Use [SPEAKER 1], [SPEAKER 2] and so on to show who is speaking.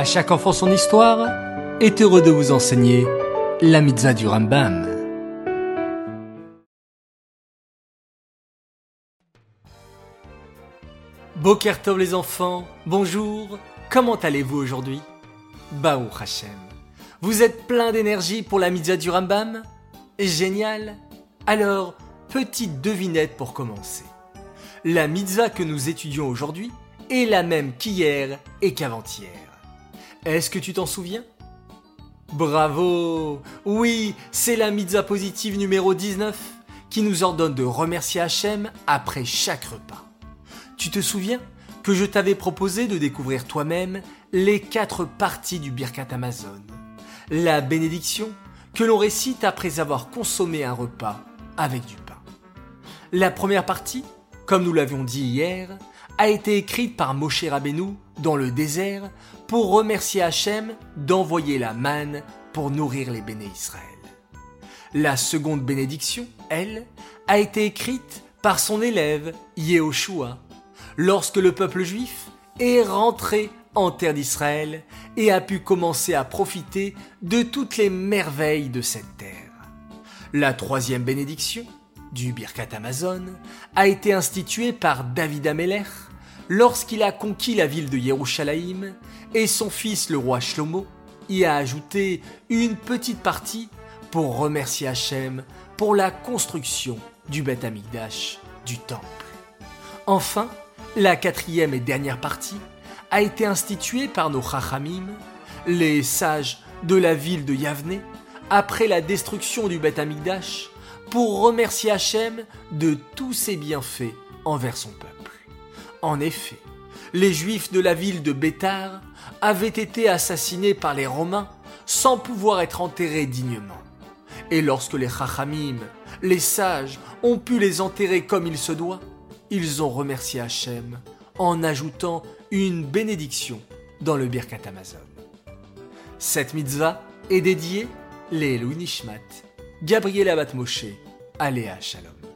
[SPEAKER 1] À chaque enfant son histoire est heureux de vous enseigner la mitzvah du Rambam. Bokertov les enfants, bonjour, comment allez-vous aujourd'hui? Baou Hashem. Vous êtes plein d'énergie pour la mitzvah du Rambam? Génial Alors, petite devinette pour commencer. La mitzvah que nous étudions aujourd'hui est la même qu'hier et qu'avant-hier. Est-ce que tu t'en souviens? Bravo Oui, c'est la mitzvah positive numéro 19 qui nous ordonne de remercier Hachem après chaque repas. Tu te souviens que je t'avais proposé de découvrir toi-même les quatre parties du Birkat Amazon? La bénédiction que l'on récite après avoir consommé un repas avec du pain. La première partie, comme nous l'avions dit hier, a été écrite par Moshe Rabbeinu dans le désert pour remercier Hachem d'envoyer la manne pour nourrir les béné Israël. La seconde bénédiction, elle, a été écrite par son élève Yehoshua lorsque le peuple juif est rentré en terre d'Israël et a pu commencer à profiter de toutes les merveilles de cette terre. La troisième bénédiction, du Birkat Amazon, a été instituée par David Ameller lorsqu'il a conquis la ville de Yerushalayim et son fils le roi Shlomo y a ajouté une petite partie pour remercier Hachem pour la construction du Beth Amikdash, du temple. Enfin, la quatrième et dernière partie a été instituée par nos Chachamim, les sages de la ville de Yavne, après la destruction du Beth Amikdash, pour remercier Hachem de tous ses bienfaits envers son peuple. En effet, les Juifs de la ville de Bétar avaient été assassinés par les Romains sans pouvoir être enterrés dignement. Et lorsque les Chachamim, les sages, ont pu les enterrer comme il se doit, ils ont remercié Hachem en ajoutant une bénédiction dans le Birkat Amazon. Cette mitzvah est dédiée les Nishmat, Gabriel Abat Moshe, Aléa Shalom.